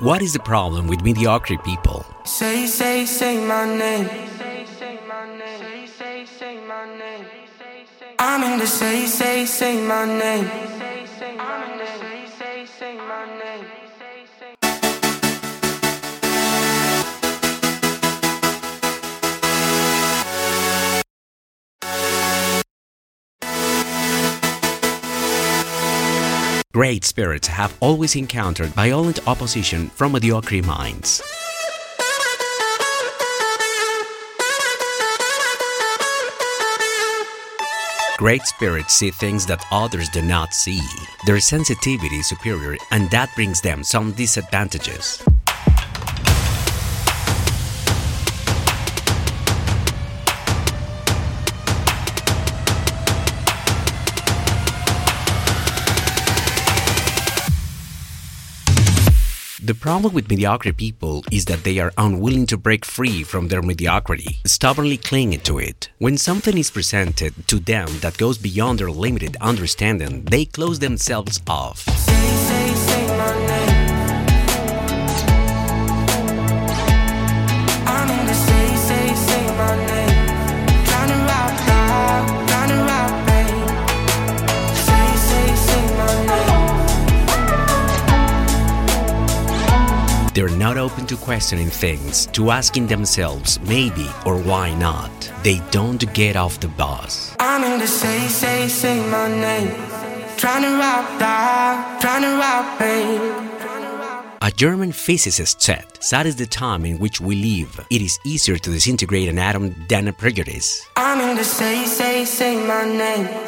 What is the problem with mediocre people? Say, say, say my name. I'm in the say, say, say my name. Great spirits have always encountered violent opposition from mediocre minds. Great spirits see things that others do not see. Their sensitivity is superior, and that brings them some disadvantages. The problem with mediocre people is that they are unwilling to break free from their mediocrity, stubbornly clinging to it. When something is presented to them that goes beyond their limited understanding, they close themselves off. Not open to questioning things, to asking themselves maybe or why not. They don't get off the bus. I'm in the say, say, say my name. Tryna rock, rock, tryna rock, babe. A German physicist said, That is the time in which we live. It is easier to disintegrate an atom than a prejudice. I'm in the say, say, say my name.